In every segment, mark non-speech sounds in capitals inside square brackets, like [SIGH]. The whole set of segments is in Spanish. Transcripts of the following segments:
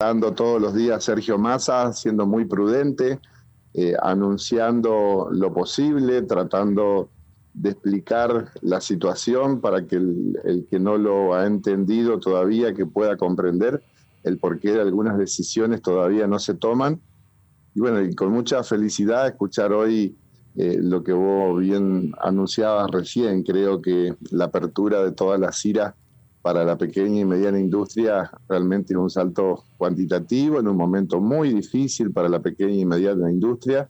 dando todos los días Sergio Massa, siendo muy prudente, eh, anunciando lo posible, tratando de explicar la situación para que el, que no lo ha entendido todavía que pueda comprender el porqué de algunas decisiones todavía no se toman. Y bueno, y con mucha felicidad escuchar hoy eh, lo que vos bien anunciabas recién. Creo que la apertura de todas las CIRA para la pequeña y mediana industria realmente es un salto cuantitativo en un momento muy difícil para la pequeña y mediana industria.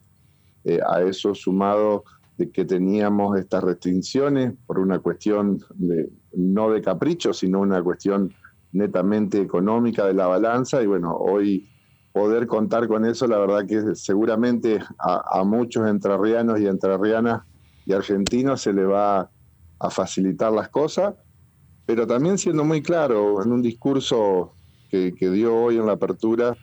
Eh, a eso sumado de que teníamos estas restricciones por una cuestión de, no de capricho, sino una cuestión netamente económica de la balanza. Y bueno, hoy poder contar con eso, la verdad que seguramente a, a muchos entrerrianos y entrerrianas y argentinos se le va a facilitar las cosas pero también siendo muy claro en un discurso que, dio hoy en la apertura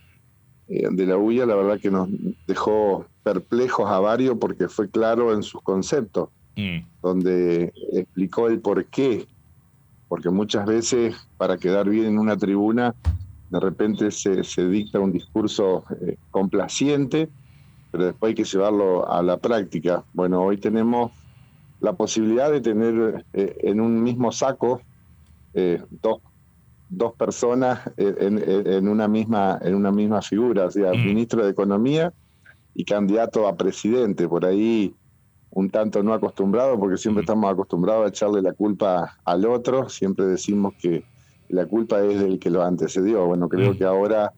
eh, de la UIA, la verdad que nos dejó perplejos a varios porque fue claro en sus conceptos, mm. donde explicó el por qué, porque muchas veces para quedar bien en una tribuna, de repente se, dicta un discurso eh, complaciente, pero después hay que llevarlo a la práctica. Bueno, hoy tenemos la posibilidad de tener eh, en un mismo saco eh, dos, dos personas en, una misma, en una misma figura, o sea, mm. ministro de Economía y candidato a presidente, por ahí un tanto no acostumbrado, porque siempre mm. estamos acostumbrados a echarle la culpa al otro, siempre decimos que la culpa es del que lo antecedió. Bueno, creo mm. que ahora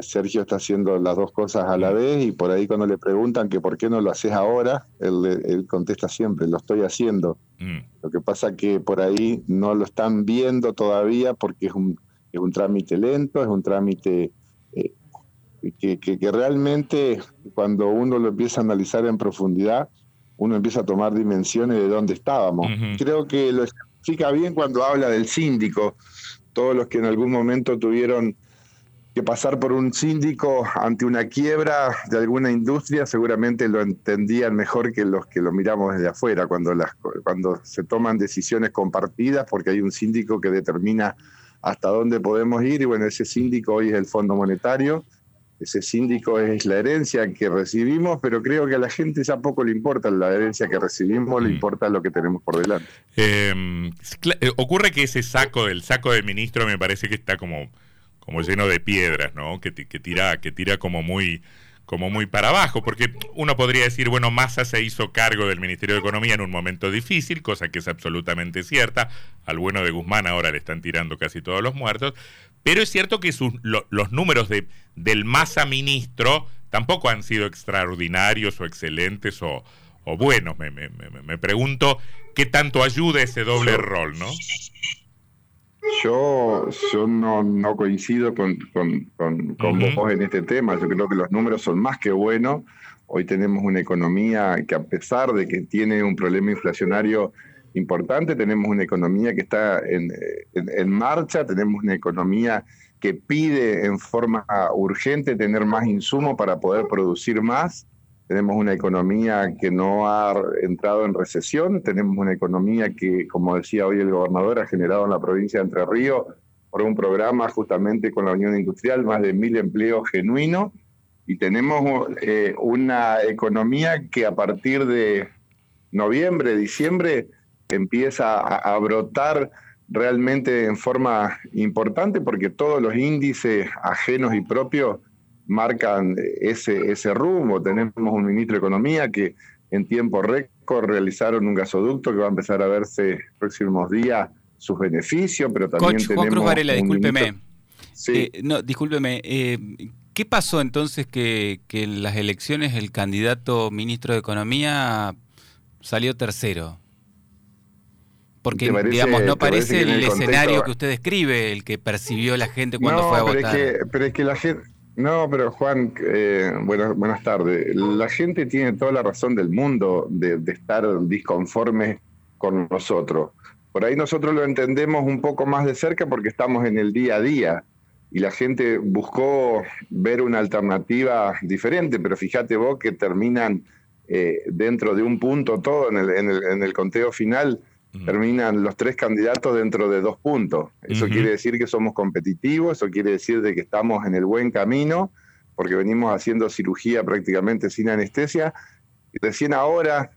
Sergio está haciendo las dos cosas a la vez y por ahí cuando le preguntan que por qué no lo haces ahora, él, contesta siempre, lo estoy haciendo. Mm. Lo que pasa que por ahí no lo están viendo todavía porque es un, es un trámite lento, es un trámite eh, que, que, realmente cuando uno lo empieza a analizar en profundidad, uno empieza a tomar dimensiones de dónde estábamos. Creo que lo explica bien cuando habla del síndico, todos los que en algún momento tuvieron que pasar por un síndico ante una quiebra de alguna industria seguramente lo entendían mejor que los que lo miramos desde afuera, cuando, las, cuando se toman decisiones compartidas, porque hay un síndico que determina hasta dónde podemos ir, y bueno, ese síndico hoy es el Fondo Monetario, ese síndico es la herencia que recibimos, pero creo que a la gente ya poco le importa la herencia que recibimos, le mm. importa lo que tenemos por delante. Em, eh, ocurre que ese saco, el saco del ministro, me parece que está como como lleno de piedras, ¿no? Que, que, tira, que tira como muy, como muy para abajo, porque uno podría decir, bueno, Massa se hizo cargo del Ministerio de Economía en un momento difícil, cosa que es absolutamente cierta, al bueno de Guzmán ahora le están tirando casi todos los muertos, pero es cierto que sus, los números de, del Massa ministro tampoco han sido extraordinarios o excelentes o, o buenos. Me, me, me, pregunto qué tanto ayuda ese doble rol, ¿no? Yo, yo no, no coincido con, con, vos en este tema. Yo creo que los números son más que buenos. Hoy tenemos una economía que a pesar de que tiene un problema inflacionario importante, tenemos una economía que está en, en marcha, tenemos una economía que pide en forma urgente tener más insumos para poder producir más tenemos una economía que no ha entrado en recesión, tenemos una economía que, como decía hoy el gobernador, ha generado en la provincia de Entre Ríos, por un programa justamente con la Unión Industrial, más de mil empleos genuinos, y tenemos eh, una economía que a partir de noviembre, diciembre, empieza a brotar realmente en forma importante porque todos los índices ajenos y propios marcan ese, ese rumbo. Tenemos un ministro de Economía que en tiempo récord realizaron un gasoducto que va a empezar a verse próximos días sus beneficios, pero también tenemos... Cruz Varela, discúlpeme. Sí. Eh, no, discúlpeme. Eh, ¿Qué pasó entonces que, que en las elecciones el candidato ministro de Economía salió tercero? Porque, digamos, no parece el, escenario que usted describe, el que percibió la gente cuando fue a votar. pero es que la gente, no, pero Juan, eh, buenas, buenas tardes. La gente tiene toda la razón del mundo de, estar disconforme con nosotros. Por ahí nosotros lo entendemos un poco más de cerca porque estamos en el día a día y la gente buscó ver una alternativa diferente, pero fíjate vos que terminan eh, dentro de un punto todo en el, en el, conteo final. Terminan los tres candidatos dentro de dos puntos. Eso quiere decir que somos competitivos, eso quiere decir de que estamos en el buen camino, porque venimos haciendo cirugía prácticamente sin anestesia. Y recién ahora,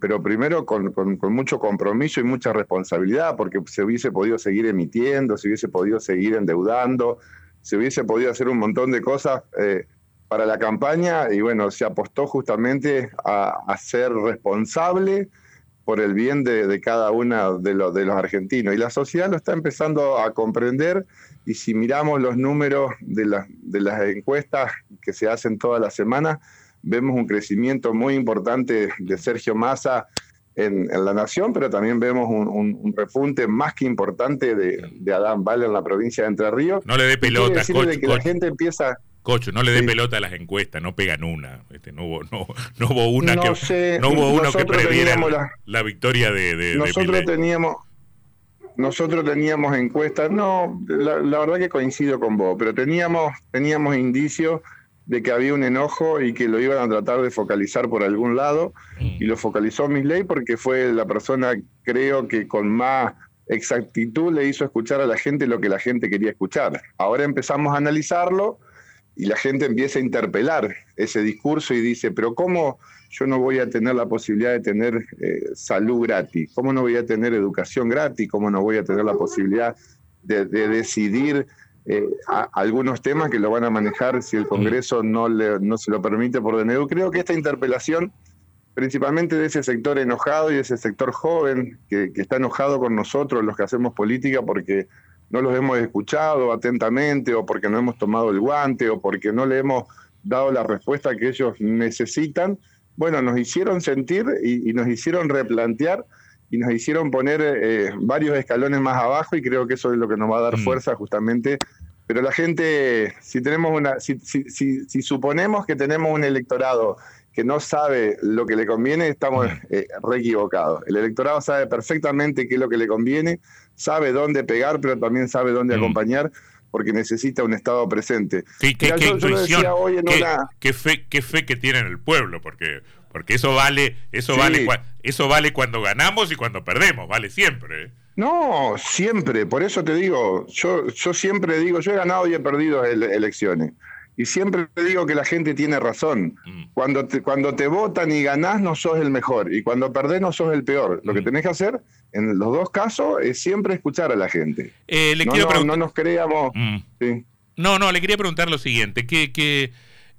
pero primero con, con, mucho compromiso y mucha responsabilidad, porque se hubiese podido seguir emitiendo, se hubiese podido seguir endeudando, se hubiese podido hacer un montón de cosas eh, para la campaña y bueno, se apostó justamente a, ser responsable por el bien de, cada uno de, los, de los argentinos. Y la sociedad lo está empezando a comprender y si miramos los números de, de las encuestas que se hacen toda la semana, vemos un crecimiento muy importante de Sergio Massa en, la nación, pero también vemos un, repunte más que importante de, de, Adán Valle en la provincia de Entre Ríos. No le dé pelota, coach, que la gente empieza... Cocho, no le dé pelota a las encuestas, no pegan una. Este, no, hubo, no, no hubo una que no hubo uno que previera la, victoria de, de Nosotros teníamos nosotros teníamos encuestas, no, la, la, verdad que coincido con vos, pero teníamos, teníamos indicios de que había un enojo y que lo iban a tratar de focalizar por algún lado, y lo focalizó Misley porque fue la persona, creo que con más exactitud le hizo escuchar a la gente lo que la gente quería escuchar. Ahora empezamos a analizarlo y la gente empieza a interpelar ese discurso y dice, pero ¿cómo yo no voy a tener la posibilidad de tener eh, salud gratis? ¿Cómo no voy a tener educación gratis? ¿Cómo no voy a tener la posibilidad de, de decidir eh, algunos temas que lo van a manejar si el Congreso no, le, no se lo permite por DNU. Creo que esta interpelación, principalmente de ese sector enojado y de ese sector joven que, está enojado con nosotros, los que hacemos política, porque no los hemos escuchado atentamente o porque no hemos tomado el guante o porque no le hemos dado la respuesta que ellos necesitan, bueno, nos hicieron sentir y, nos hicieron replantear y nos hicieron poner eh, varios escalones más abajo y creo que eso es lo que nos va a dar mm. fuerza justamente pero la gente, si tenemos una, si, si, suponemos que tenemos un electorado que no sabe lo que le conviene, estamos eh, re equivocados. El electorado sabe perfectamente qué es lo que le conviene, sabe dónde pegar, pero también sabe dónde mm. acompañar porque necesita un Estado presente. Sí, qué, qué, fe, qué fe que tiene el pueblo, porque porque eso vale, eso vale, eso vale cuando ganamos y cuando perdemos, vale siempre. No, siempre, por eso te digo, yo, yo siempre digo, yo he ganado y he perdido elecciones. Y siempre te digo que la gente tiene razón. Mm. Cuando, te, cuando te votan y ganás, no sos el mejor. Y cuando perdés, no sos el peor. Lo que mm. tenés que hacer, en los dos casos, es siempre escuchar a la gente. Eh, le no, quiero no, nos creamos. Mm. No, no, le quería preguntar lo siguiente: que, que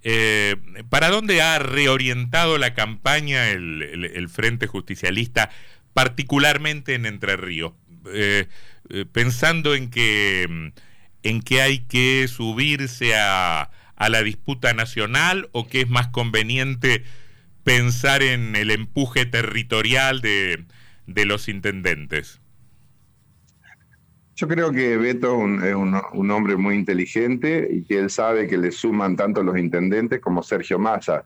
eh, ¿para dónde ha reorientado la campaña el, el Frente Justicialista, particularmente en Entre Ríos? Eh, pensando en que, en que hay que subirse a, a la disputa nacional o que es más conveniente pensar en el empuje territorial de, de los intendentes? Yo creo que Beto es un, hombre muy inteligente y que él sabe que le suman tanto los intendentes como Sergio Massa.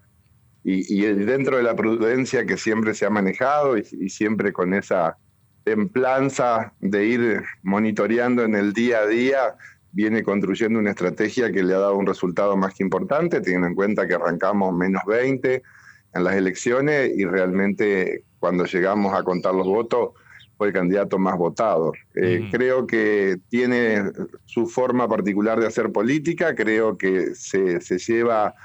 Y dentro de la prudencia que siempre se ha manejado y siempre con esa templanza de ir monitoreando en el día a día, viene construyendo una estrategia que le ha dado un resultado más que importante, teniendo en cuenta que arrancamos menos 20 en las elecciones y realmente cuando llegamos a contar los votos fue el candidato más votado. Eh, creo que tiene su forma particular de hacer política, creo que se, se lleva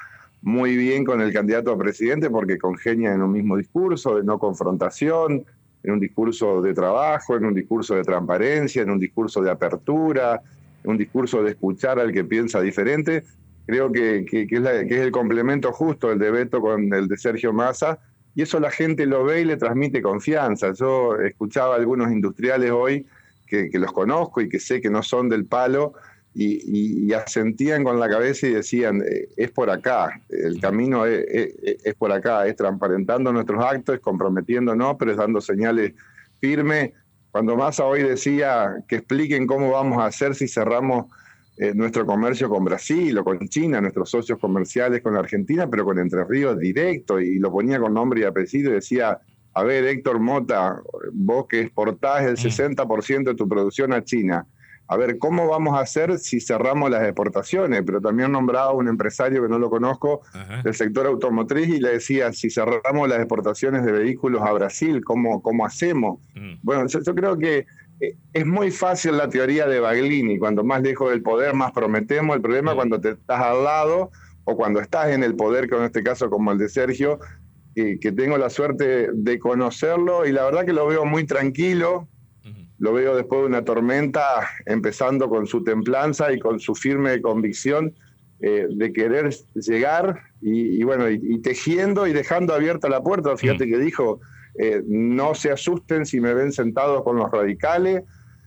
muy bien con el candidato a presidente porque congenia en un mismo discurso de no confrontación, en un discurso de trabajo, en un discurso de transparencia, en un discurso de apertura, un discurso de escuchar al que piensa diferente. Creo que, que, es, el complemento justo el de Beto con el de Sergio Massa, y eso la gente lo ve y le transmite confianza. Yo escuchaba a algunos industriales hoy que, que los conozco y que sé que no son del palo, y, asentían con la cabeza y decían, eh, es por acá, el camino es, por acá, es transparentando nuestros actos, es comprometiéndonos, pero es dando señales firmes. Cuando Massa hoy decía que expliquen cómo vamos a hacer si cerramos eh, nuestro comercio con Brasil o con China, nuestros socios comerciales con la Argentina, pero con Entre Ríos directo, y lo ponía con nombre y apellido y decía, a ver, Héctor Mota, vos que exportás el 60% mm. de tu producción a China, a ver, ¿cómo vamos a hacer si cerramos las exportaciones? Pero también nombraba un empresario que no lo conozco del sector automotriz y le decía, si cerramos las exportaciones de vehículos a Brasil, ¿cómo, cómo hacemos? Mm. Bueno, yo, creo que eh, es muy fácil la teoría de Baglini, cuando más lejos del poder, más prometemos. El problema es cuando te estás al lado o cuando estás en el poder, como en este caso como el de Sergio, que tengo la suerte de conocerlo y la verdad que lo veo muy tranquilo, lo veo después de una tormenta, empezando con su templanza y con su firme convicción eh, de querer llegar y, bueno, y, tejiendo y dejando abierta la puerta. Fíjate que dijo, eh, no se asusten si me ven sentado con los radicales,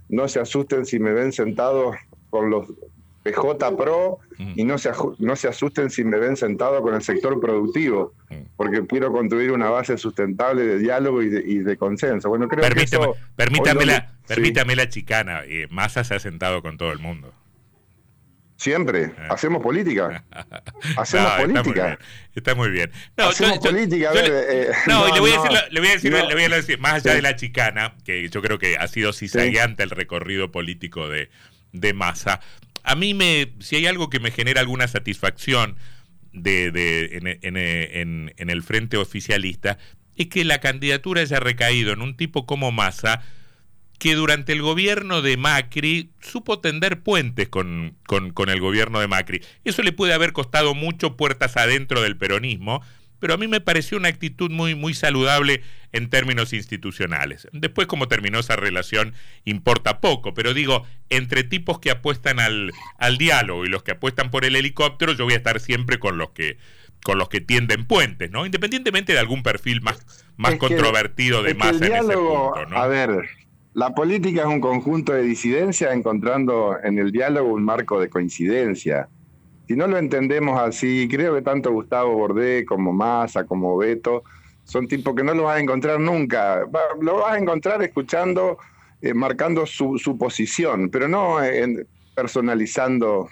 no se asusten si me ven sentado con los PJ Pro mm. y no se, no se asusten si me ven sentado con el sector productivo, mm. porque quiero construir una base sustentable de diálogo y de, consenso. Bueno, creo que eso, permítame, la, permítame la chicana, eh, Massa se ha sentado con todo el mundo. Siempre. Eh. Hacemos política. [LAUGHS] Hacemos política. Está muy bien. No, Hacemos política. [LAUGHS] no, y le voy, a decir, le voy a decir, le voy a decir, más allá de la chicana, que yo creo que ha sido cizagueante el recorrido político de, de Massa, a mí me, si hay algo que me genera alguna satisfacción de, de en, en, el frente oficialista, es que la candidatura haya recaído en un tipo como Massa, que durante el gobierno de Macri supo tender puentes con, con, con, el gobierno de Macri. Eso le puede haber costado mucho puertas adentro del peronismo, pero a mí me pareció una actitud muy, muy saludable en términos institucionales. Después, cómo terminó esa relación, importa poco, pero digo, entre tipos que apuestan al, al diálogo y los que apuestan por el helicóptero, yo voy a estar siempre con los que con los que tienden puentes, ¿no? Independientemente de algún perfil más, más controvertido de masa en ese punto, ¿no? A ver, la política es un conjunto de disidencias encontrando en el diálogo un marco de coincidencia. Si no lo entendemos así, creo que tanto Gustavo Bordé como Massa, como Beto, son tipos que no lo vas a encontrar nunca. Lo vas a encontrar escuchando, eh, marcando su, posición, pero no personalizando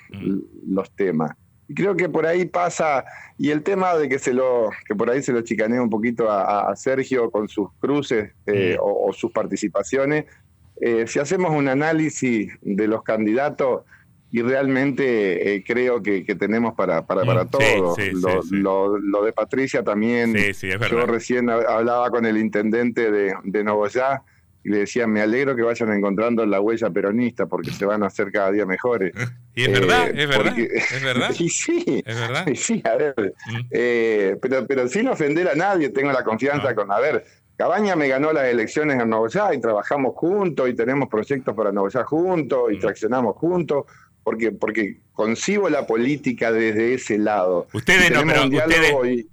los temas. Y creo que por ahí pasa, y el tema de que se lo, que por ahí se lo chicanea un poquito a, Sergio con sus cruces eh, o, sus participaciones, eh, si hacemos un análisis de los candidatos, y realmente eh, creo que, tenemos para, para, para mm, todo. lo, de Patricia también. Yo recién hablaba con el intendente de, de Novoyá y le decía, me alegro que vayan encontrando la huella peronista porque se van a hacer cada día mejores. [LAUGHS] Y es verdad, es verdad. es verdad. [LAUGHS] Y sí, es verdad. [LAUGHS] sí, a ver. Mm. Eh, pero, pero sin ofender a nadie, tengo la confianza con, a ver, Cabaña me ganó las elecciones en Novoyá y trabajamos juntos y tenemos proyectos para Novoyá juntos y mm. traccionamos juntos porque, porque concibo la política desde ese lado. Ustedes no,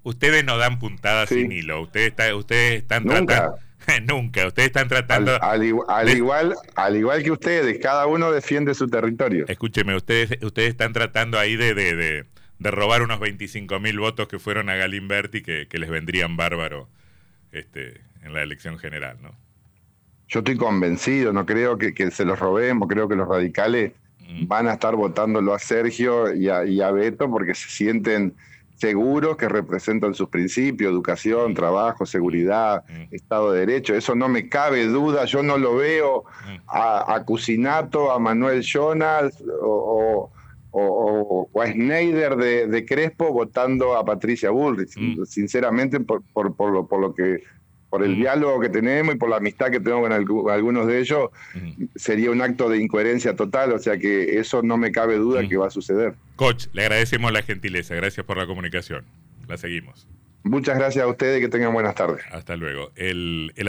ustedes, no dan puntadas sin hilo, ustedes, ustedes están tratando... [LAUGHS] Nunca, ustedes están tratando... Al, igual, al igual que ustedes, cada uno defiende su territorio. Escúcheme, ustedes, ustedes están tratando ahí de, de, de, robar unos 25 mil votos que fueron a Galimberti que, que les vendrían bárbaro este, en la elección general, ¿no? Yo estoy convencido, no creo que, que se los robemos, creo que los radicales van a estar votándolo a Sergio y a, Beto porque se sienten seguros que representan sus principios, educación, trabajo, seguridad, Estado de Derecho. Eso no me cabe duda, yo no lo veo a, a Cusinato, a Manuel Jonas o, o, a Schneider de, Crespo votando a Patricia Bullrich. Mm. Sinceramente, por, por, por, lo, por lo que por el diálogo que tenemos y por la amistad que tengo con algunos de ellos, sería un acto de incoherencia total, o sea que eso no me cabe duda que va a suceder. Coach, le agradecemos la gentileza, gracias por la comunicación. La seguimos. Muchas gracias a ustedes y que tengan buenas tardes. Hasta luego. El, el